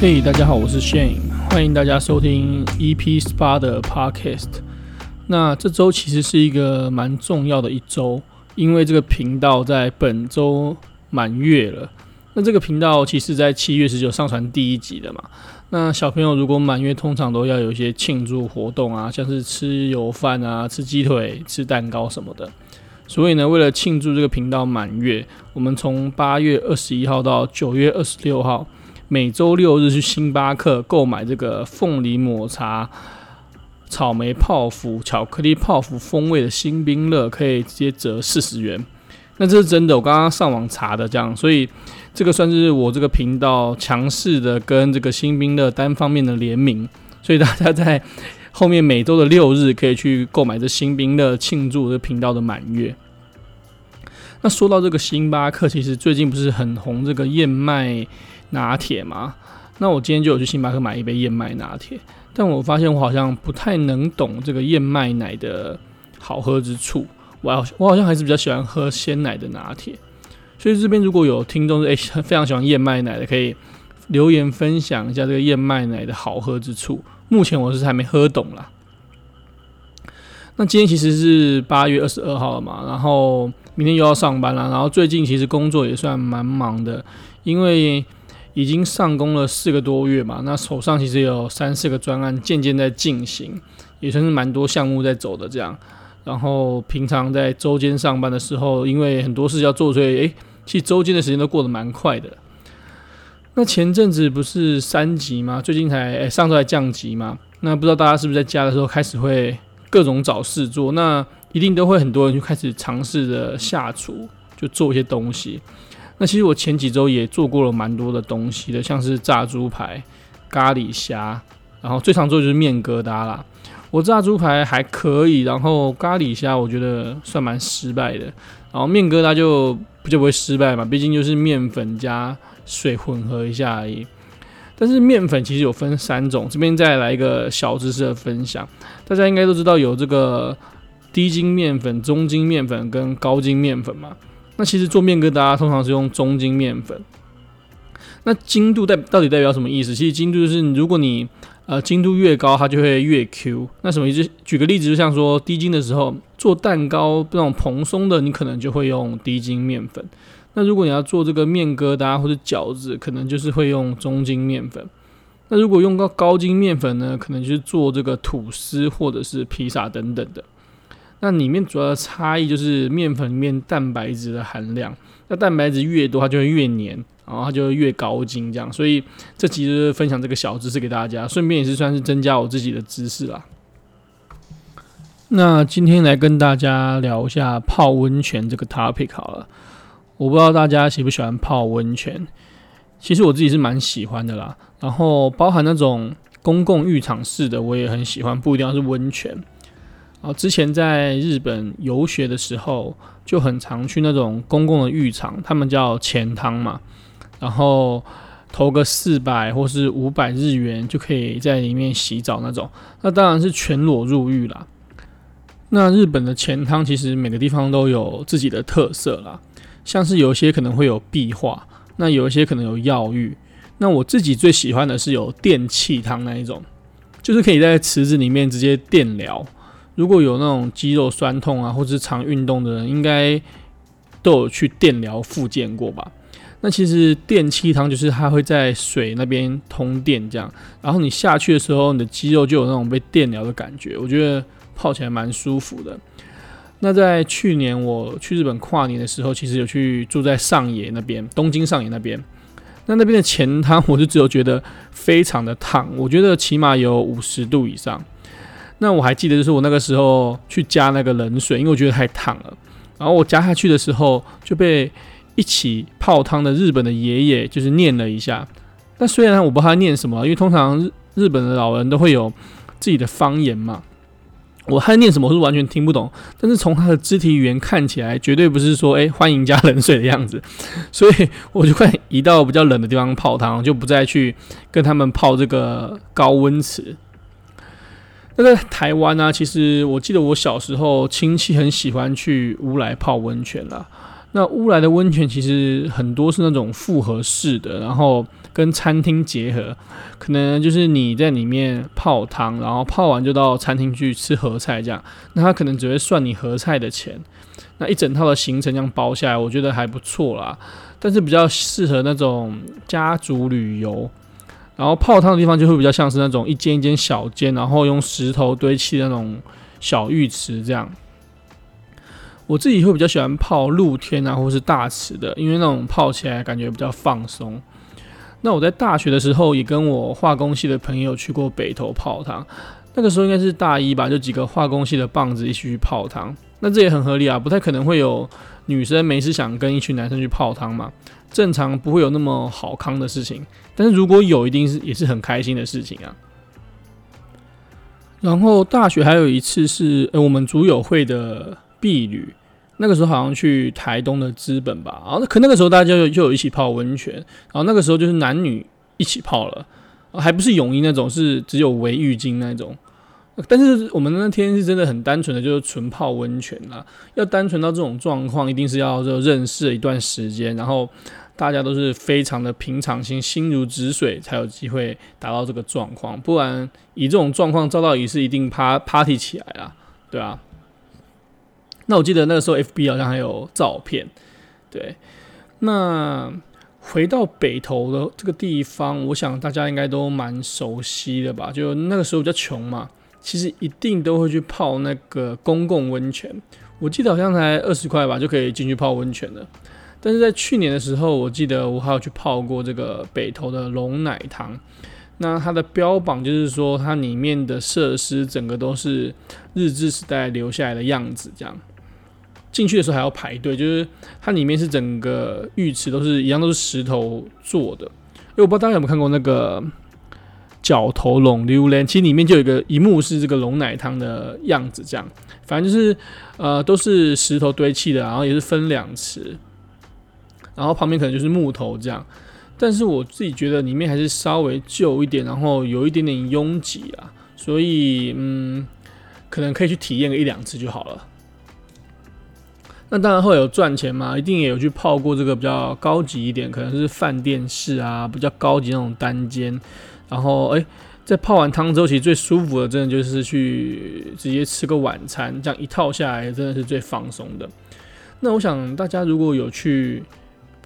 嘿，大家好，我是 Shane，欢迎大家收听 EP SPA 的 Podcast。那这周其实是一个蛮重要的一周，因为这个频道在本周满月了。那这个频道其实在七月十九上传第一集的嘛。那小朋友如果满月，通常都要有一些庆祝活动啊，像是吃油饭啊、吃鸡腿、吃蛋糕什么的。所以呢，为了庆祝这个频道满月，我们从八月二十一号到九月二十六号。每周六日去星巴克购买这个凤梨抹茶、草莓泡芙、巧克力泡芙风味的星冰乐，可以直接折四十元。那这是真的，我刚刚上网查的，这样，所以这个算是我这个频道强势的跟这个星冰乐单方面的联名，所以大家在后面每周的六日可以去购买这星冰乐，庆祝这频道的满月。那说到这个星巴克，其实最近不是很红这个燕麦。拿铁嘛，那我今天就有去星巴克买一杯燕麦拿铁，但我发现我好像不太能懂这个燕麦奶的好喝之处，我好我好像还是比较喜欢喝鲜奶的拿铁，所以这边如果有听众是诶非常喜欢燕麦奶的，可以留言分享一下这个燕麦奶的好喝之处。目前我是还没喝懂啦。那今天其实是八月二十二号了嘛，然后明天又要上班了，然后最近其实工作也算蛮忙的，因为。已经上工了四个多月嘛，那手上其实有三四个专案渐渐在进行，也算是蛮多项目在走的这样。然后平常在周间上班的时候，因为很多事要做，所以诶，其实周间的时间都过得蛮快的。那前阵子不是三级吗？最近才诶，上周才降级嘛。那不知道大家是不是在家的时候开始会各种找事做？那一定都会很多人就开始尝试着下厨，就做一些东西。那其实我前几周也做过了蛮多的东西的，像是炸猪排、咖喱虾，然后最常做就是面疙瘩啦。我炸猪排还可以，然后咖喱虾我觉得算蛮失败的，然后面疙瘩就不就不会失败嘛，毕竟就是面粉加水混合一下而已。但是面粉其实有分三种，这边再来一个小知识的分享，大家应该都知道有这个低筋面粉、中筋面粉跟高筋面粉嘛。那其实做面疙瘩通常是用中筋面粉。那筋度代到底代表什么意思？其实筋度就是如果你呃筋度越高，它就会越 Q。那什么意思？举个例子，就像说低筋的时候做蛋糕那种蓬松的，你可能就会用低筋面粉。那如果你要做这个面疙瘩或者饺子，可能就是会用中筋面粉。那如果用到高筋面粉呢，可能就是做这个吐司或者是披萨等等的。那里面主要的差异就是面粉里面蛋白质的含量，那蛋白质越多，它就会越黏，然后它就会越高筋这样。所以这集就是分享这个小知识给大家，顺便也是算是增加我自己的知识啦。那今天来跟大家聊一下泡温泉这个 topic 好了。我不知道大家喜不喜欢泡温泉，其实我自己是蛮喜欢的啦。然后包含那种公共浴场式的，我也很喜欢，不一定要是温泉。哦，之前在日本游学的时候，就很常去那种公共的浴场，他们叫钱汤嘛，然后投个四百或是五百日元就可以在里面洗澡那种。那当然是全裸入浴啦。那日本的钱汤其实每个地方都有自己的特色啦，像是有一些可能会有壁画，那有一些可能有药浴。那我自己最喜欢的是有电气汤那一种，就是可以在池子里面直接电疗。如果有那种肌肉酸痛啊，或者是常运动的人，应该都有去电疗复健过吧？那其实电气汤就是它会在水那边通电这样，然后你下去的时候，你的肌肉就有那种被电疗的感觉，我觉得泡起来蛮舒服的。那在去年我去日本跨年的时候，其实有去住在上野那边，东京上野那边。那那边的前汤，我就只有觉得非常的烫，我觉得起码有五十度以上。那我还记得，就是我那个时候去加那个冷水，因为我觉得太烫了。然后我加下去的时候，就被一起泡汤的日本的爷爷就是念了一下。那虽然我不知道他念什么，因为通常日日本的老人都会有自己的方言嘛。我他念什么，我是完全听不懂。但是从他的肢体语言看起来，绝对不是说“诶，欢迎加冷水”的样子。所以我就快移到比较冷的地方泡汤，就不再去跟他们泡这个高温池。那个台湾啊，其实我记得我小时候亲戚很喜欢去乌来泡温泉啦。那乌来的温泉其实很多是那种复合式的，然后跟餐厅结合，可能就是你在里面泡汤，然后泡完就到餐厅去吃合菜这样。那他可能只会算你合菜的钱。那一整套的行程这样包下来，我觉得还不错啦。但是比较适合那种家族旅游，然后泡汤的地方就会比较像是那种一间一间小间，然后用石头堆砌的那种小浴池这样。我自己会比较喜欢泡露天啊，或是大池的，因为那种泡起来感觉比较放松。那我在大学的时候也跟我化工系的朋友去过北投泡汤，那个时候应该是大一吧，就几个化工系的棒子一起去泡汤。那这也很合理啊，不太可能会有女生没事想跟一群男生去泡汤嘛，正常不会有那么好康的事情。但是如果有，一定是也是很开心的事情啊。然后大学还有一次是呃我们组友会的毕旅，那个时候好像去台东的资本吧，然后可那个时候大家就就有一起泡温泉，然后那个时候就是男女一起泡了，还不是泳衣那种，是只有围浴巾那种。但是我们那天是真的很单纯的，就是纯泡温泉啦。要单纯到这种状况，一定是要就认识一段时间，然后大家都是非常的平常心，心如止水，才有机会达到这个状况。不然以这种状况照到仪式，一定趴 party 起来啦，对啊。那我记得那个时候 FB 好像还有照片，对。那回到北投的这个地方，我想大家应该都蛮熟悉的吧？就那个时候比较穷嘛。其实一定都会去泡那个公共温泉，我记得好像才二十块吧，就可以进去泡温泉了。但是在去年的时候，我记得我还有去泡过这个北投的龙奶汤。那它的标榜就是说，它里面的设施整个都是日治时代留下来的样子，这样进去的时候还要排队，就是它里面是整个浴池都是一样，都是石头做的。因为我不知道大家有没有看过那个。角头龙溜莲，其实里面就有一个一幕是这个龙奶汤的样子，这样，反正就是呃都是石头堆砌的，然后也是分两池，然后旁边可能就是木头这样，但是我自己觉得里面还是稍微旧一点，然后有一点点拥挤啊，所以嗯，可能可以去体验个一两次就好了。那当然会有赚钱嘛，一定也有去泡过这个比较高级一点，可能是饭店式啊，比较高级那种单间。然后，哎，在泡完汤之后，其实最舒服的，真的就是去直接吃个晚餐，这样一套下来，真的是最放松的。那我想大家如果有去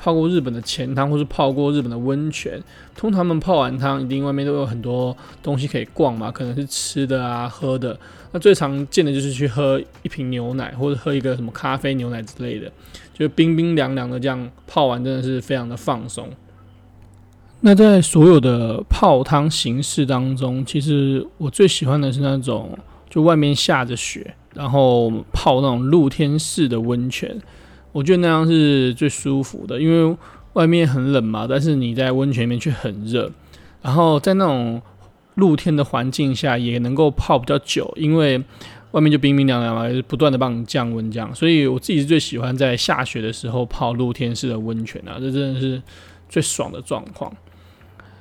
泡过日本的钱汤，或是泡过日本的温泉，通常他们泡完汤，一定外面都有很多东西可以逛嘛，可能是吃的啊、喝的。那最常见的就是去喝一瓶牛奶，或者喝一个什么咖啡、牛奶之类的，就冰冰凉凉的这样泡完，真的是非常的放松。那在所有的泡汤形式当中，其实我最喜欢的是那种就外面下着雪，然后泡那种露天式的温泉。我觉得那样是最舒服的，因为外面很冷嘛，但是你在温泉里面却很热。然后在那种露天的环境下，也能够泡比较久，因为外面就冰冰凉凉嘛，就是不断的帮你降温这样。所以我自己是最喜欢在下雪的时候泡露天式的温泉啊，这真的是最爽的状况。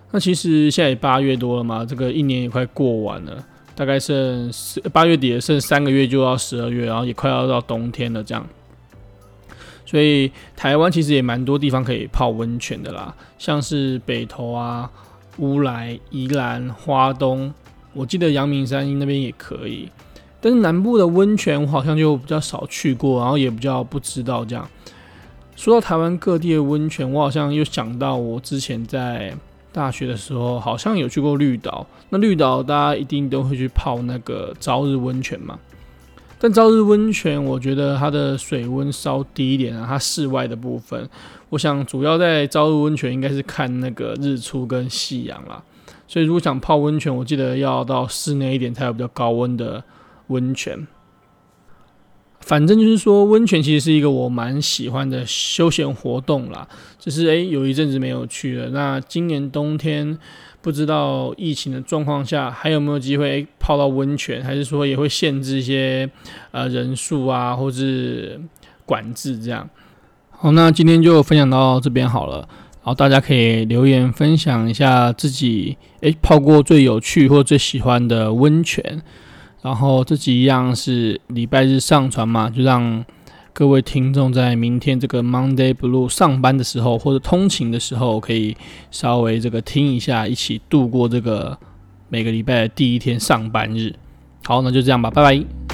那其实现在也八月多了嘛，这个一年也快过完了，大概剩八月底剩三个月就要十二月，然后也快要到冬天了这样。所以台湾其实也蛮多地方可以泡温泉的啦，像是北投啊、乌来、宜兰、花东，我记得阳明山那边也可以。但是南部的温泉我好像就比较少去过，然后也比较不知道这样。说到台湾各地的温泉，我好像又想到我之前在。大学的时候好像有去过绿岛，那绿岛大家一定都会去泡那个朝日温泉嘛。但朝日温泉，我觉得它的水温稍低一点啊，它室外的部分，我想主要在朝日温泉应该是看那个日出跟夕阳啦。所以如果想泡温泉，我记得要到室内一点才有比较高温的温泉。反正就是说，温泉其实是一个我蛮喜欢的休闲活动啦。只是诶，有一阵子没有去了。那今年冬天不知道疫情的状况下还有没有机会泡到温泉，还是说也会限制一些呃人数啊，或是管制这样。好，那今天就分享到这边好了。然后大家可以留言分享一下自己诶泡过最有趣或最喜欢的温泉。然后这集一样是礼拜日上传嘛，就让各位听众在明天这个 Monday Blue 上班的时候，或者通勤的时候，可以稍微这个听一下，一起度过这个每个礼拜的第一天上班日。好，那就这样吧，拜拜。